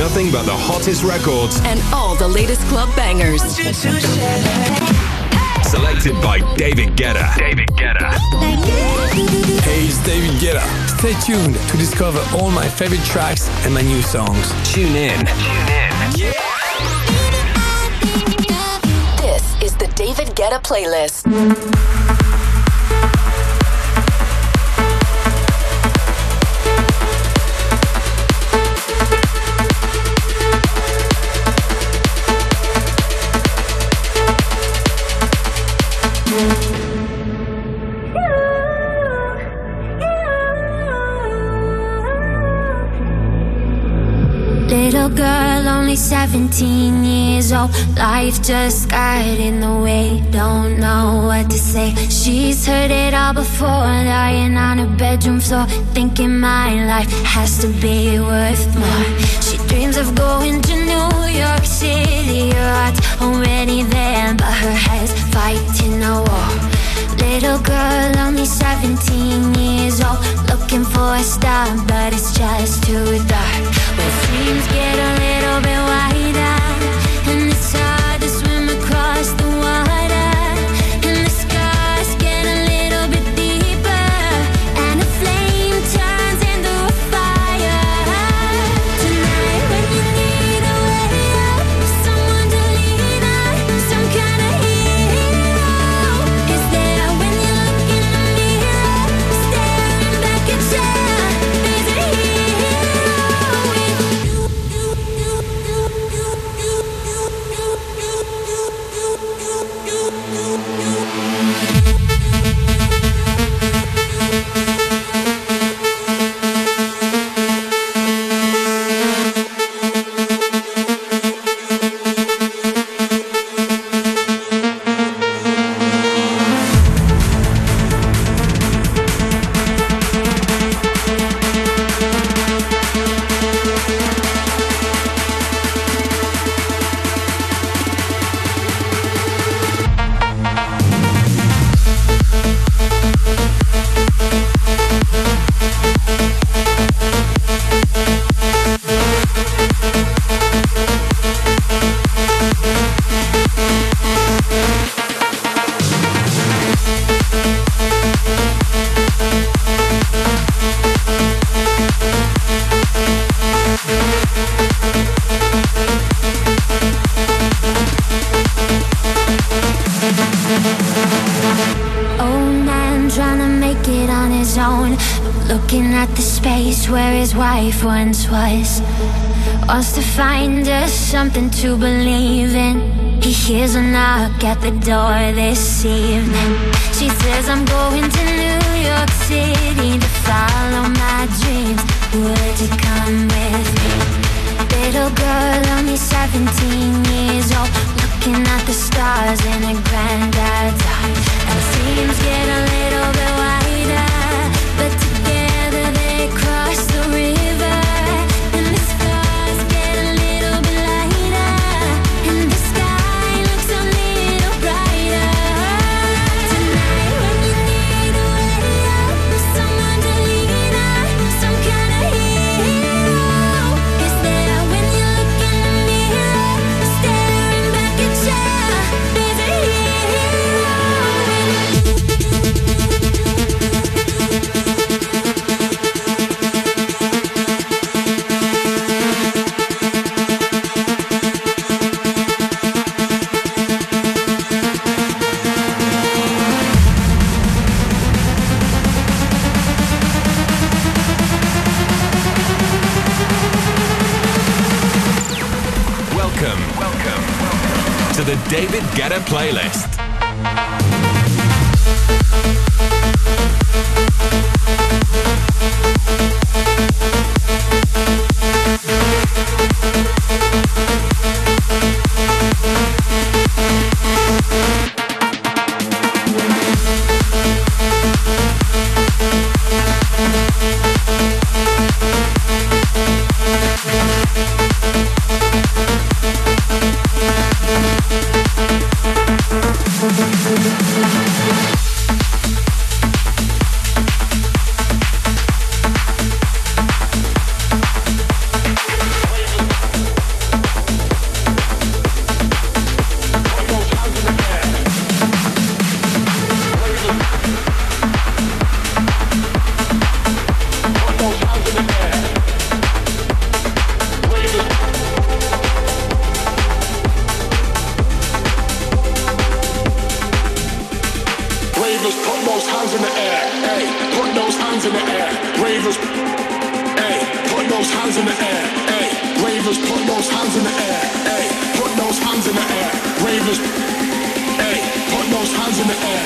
nothing but the hottest records and all the latest club bangers. Selected by David Guetta. David Guetta. Hey, it's David Guetta. Stay tuned to discover all my favorite tracks and my new songs. Tune in. Tune in. This is the David Guetta playlist. Only 17 years old. Life just got in the way. Don't know what to say. She's heard it all before, lying on her bedroom floor, thinking my life has to be worth more. She dreams of going to New York City. Her heart's already there, but her head's fighting a war. Little girl, only 17 years old, looking for a star, but it's just too dark. Where dreams get a little bit wider, something to believe in. He hears a knock at the door this evening. She says, I'm going to New York City to follow my dreams. Would you come with me? Little girl, only 17 years old. Looking at the stars in a granddad's eyes. And the seams get a little bit wider. ultimate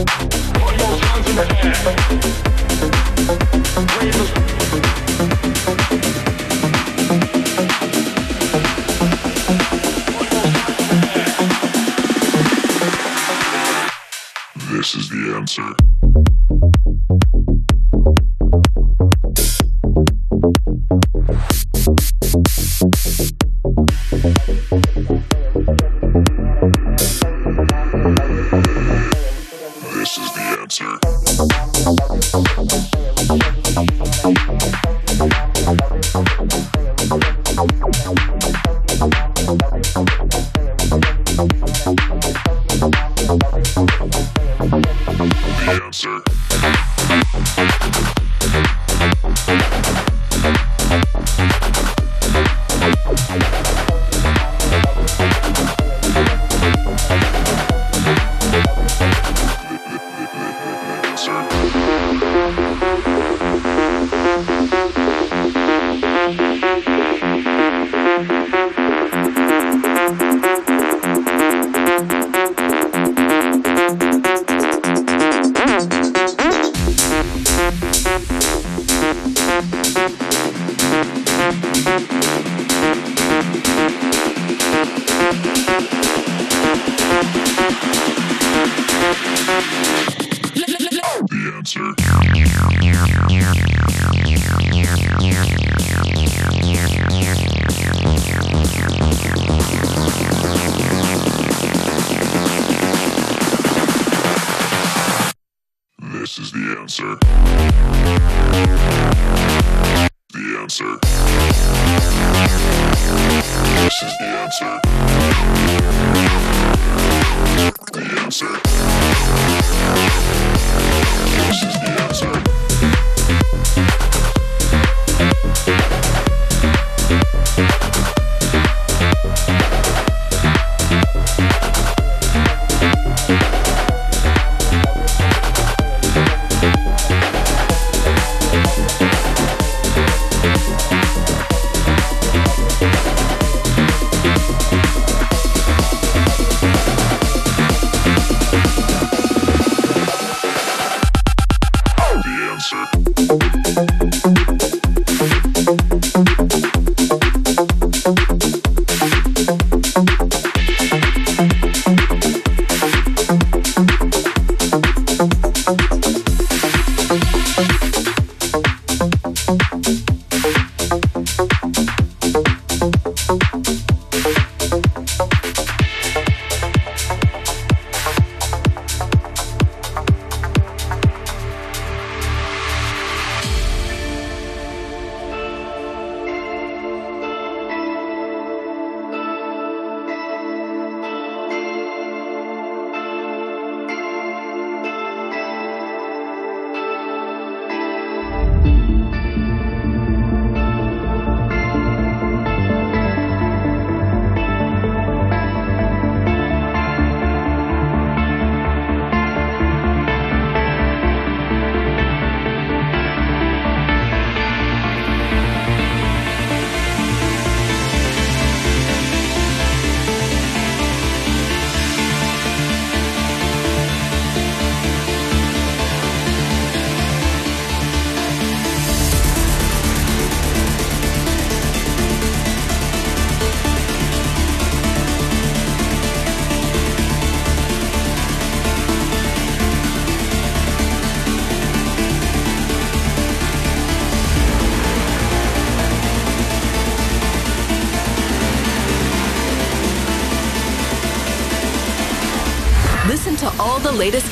This is the answer.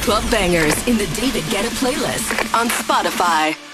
Club bangers in the David Guetta playlist on Spotify.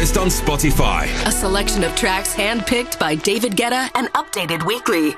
Playlist on Spotify. A selection of tracks handpicked by David Guetta and updated weekly.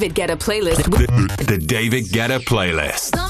David Guetta playlist. The, the David Guetta playlist.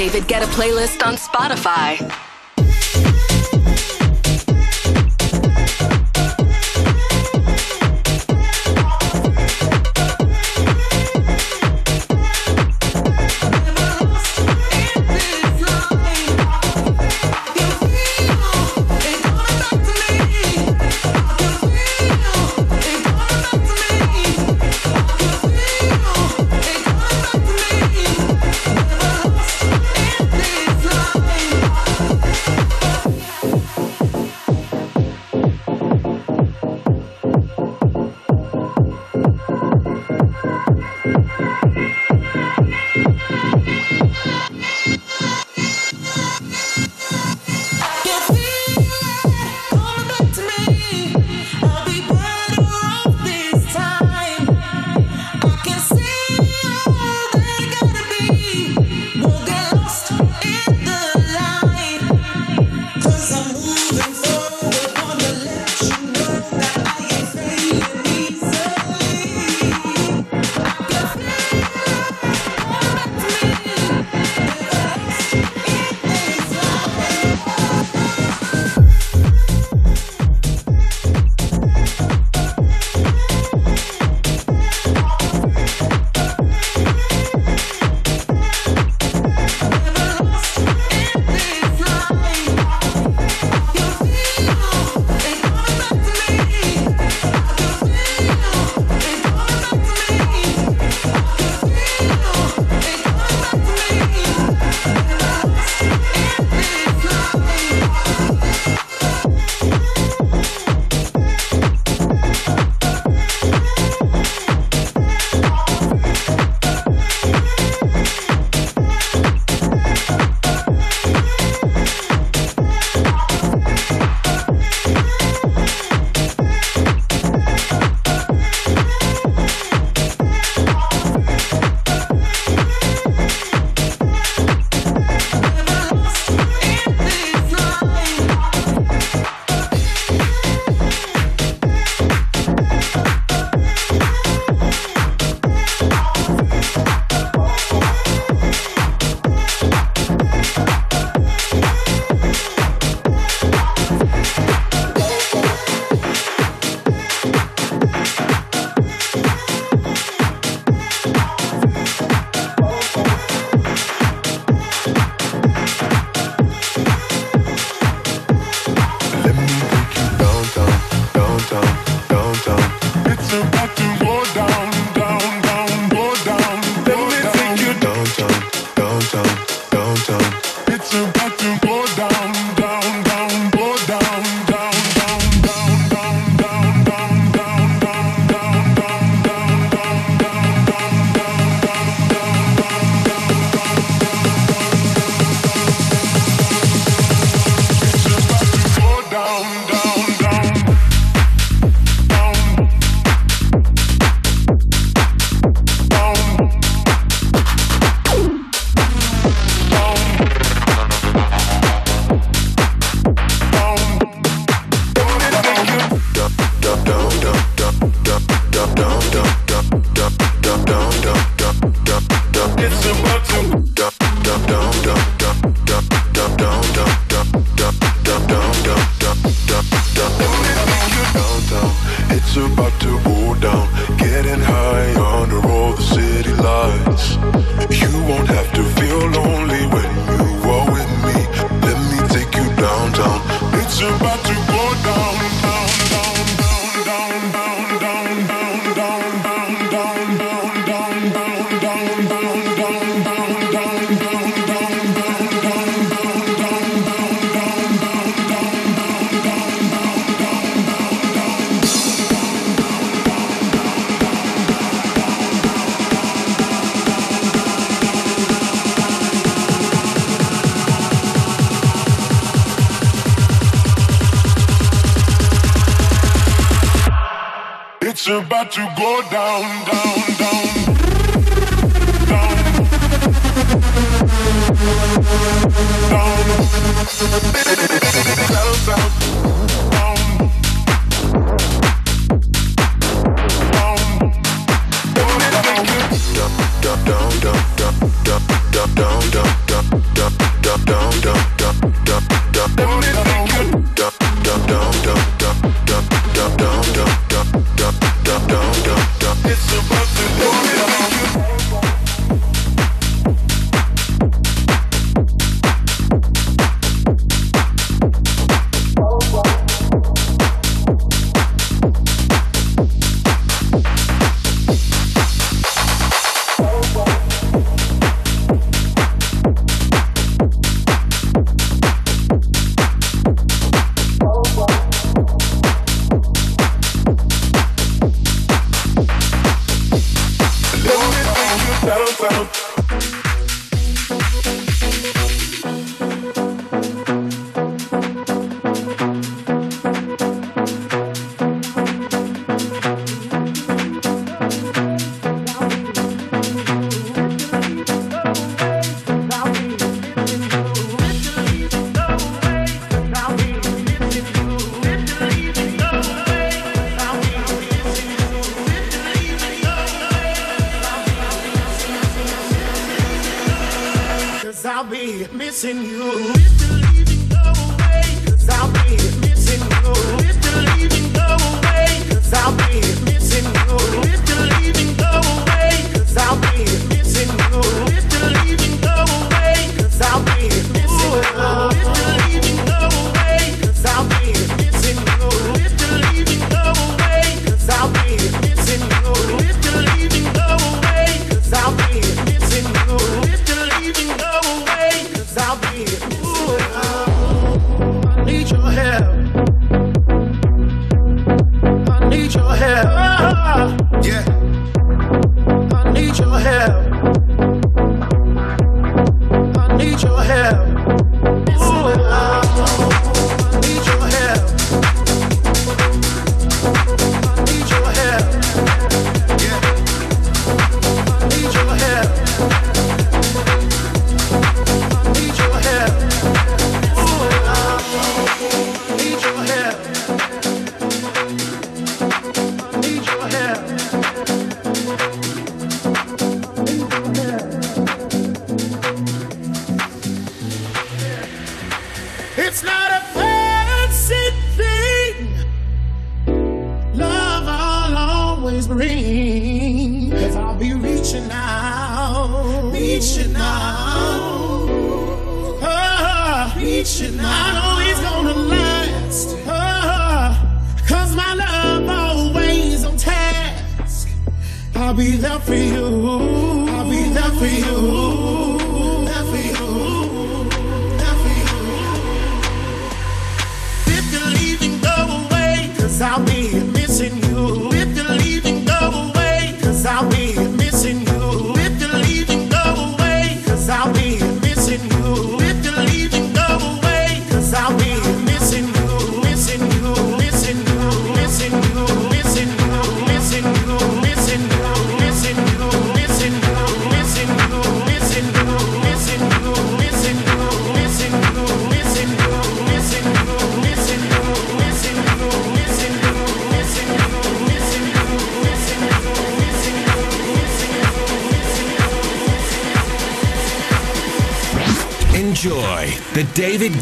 David Guetta playlist on Spotify.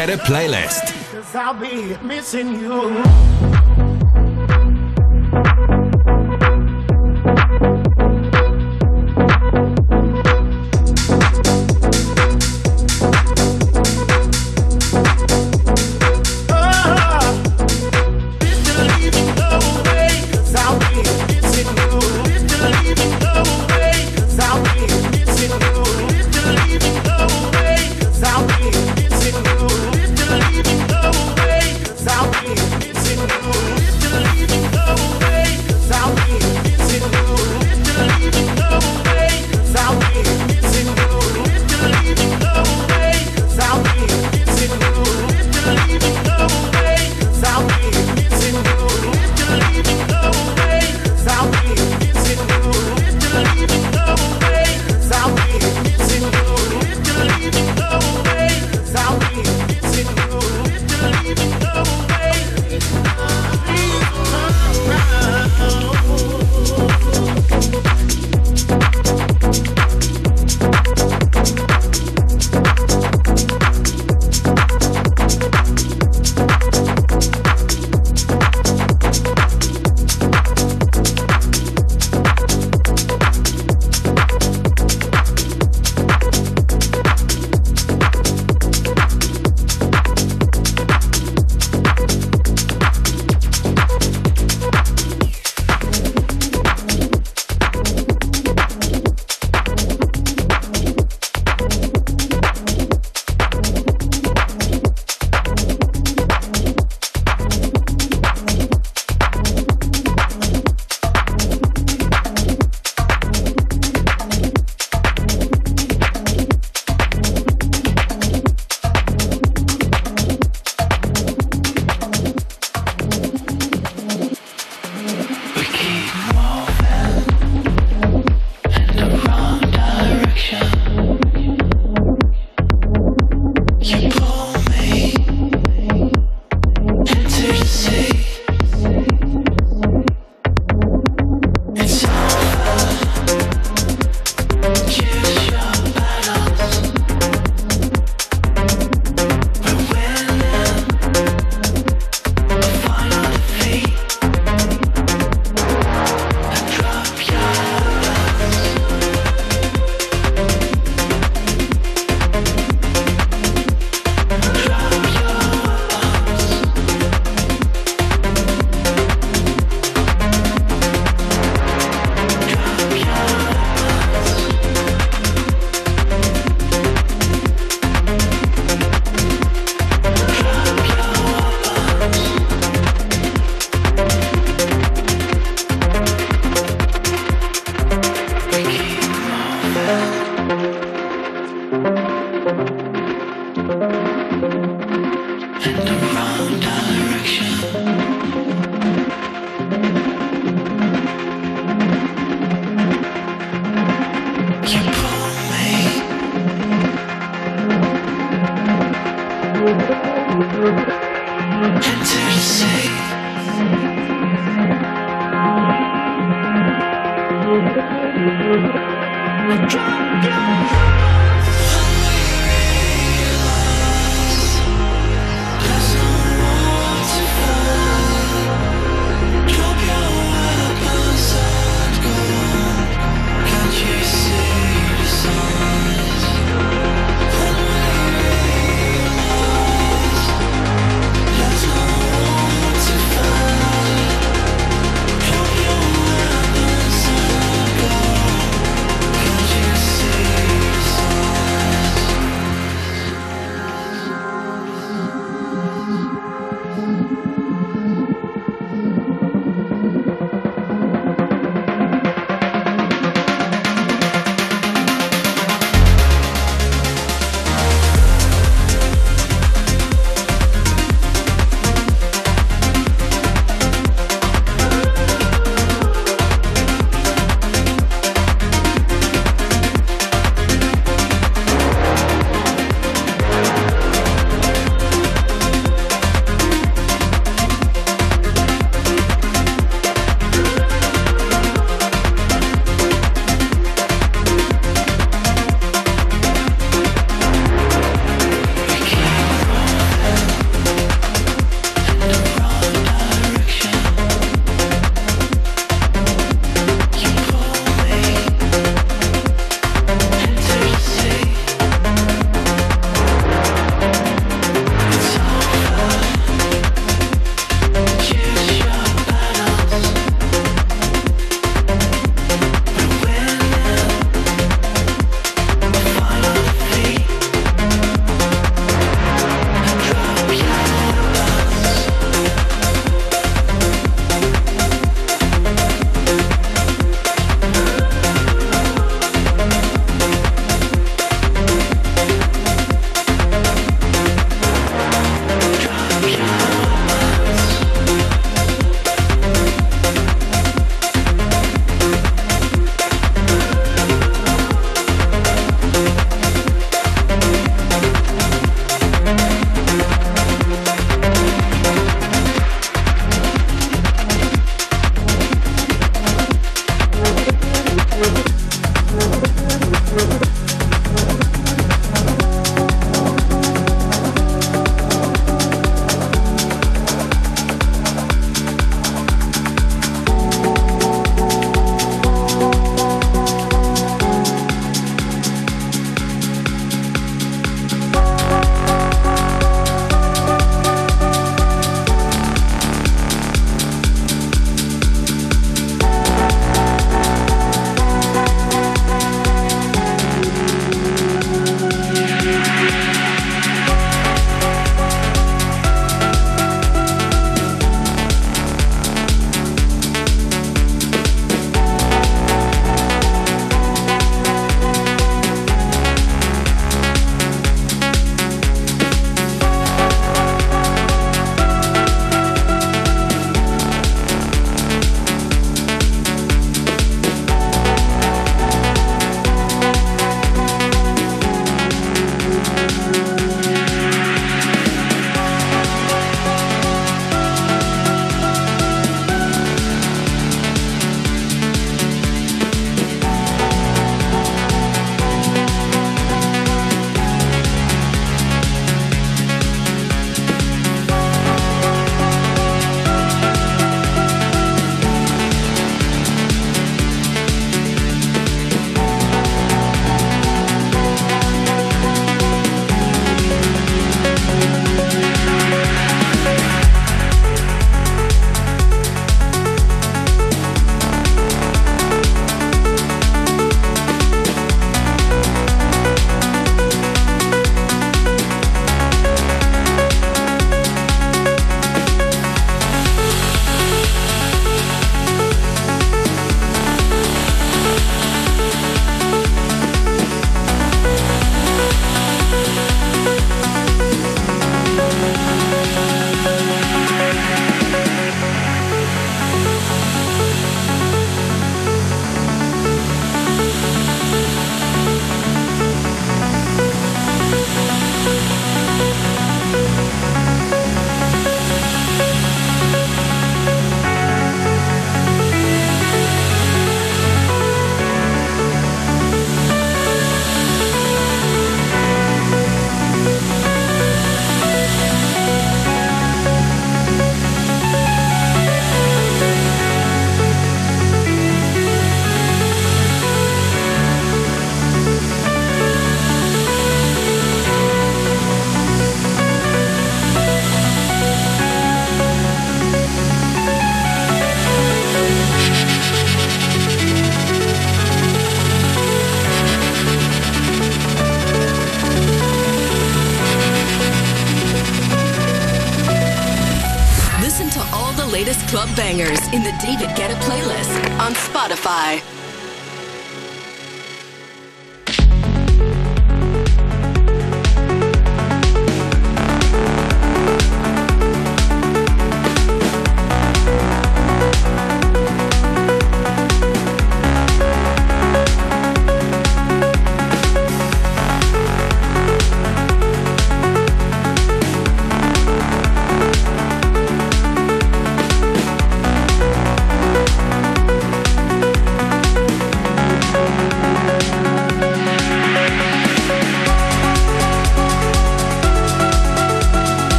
Guetta playlist. Cause I'll be missing you.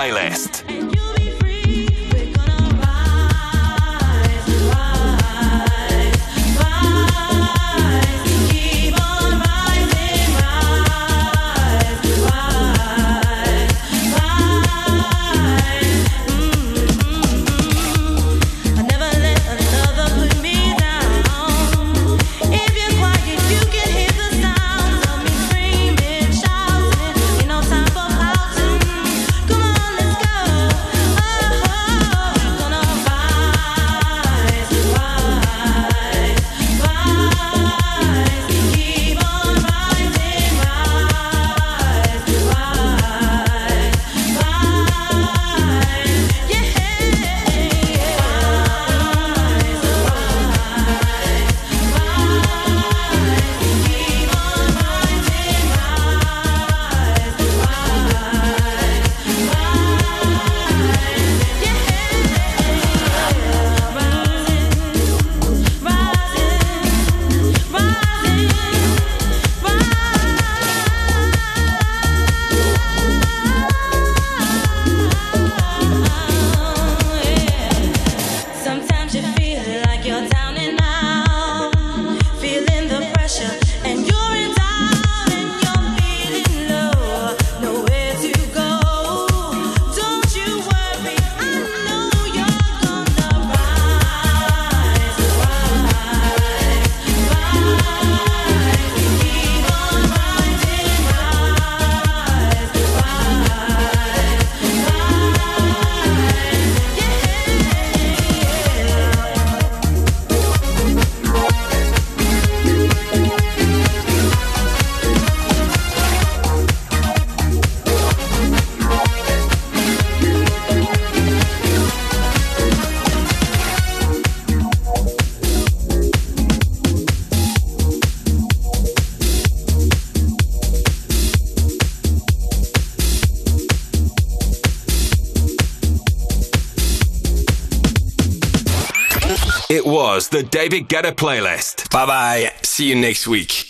Playlist. Was the David Guetta playlist. Bye bye. See you next week.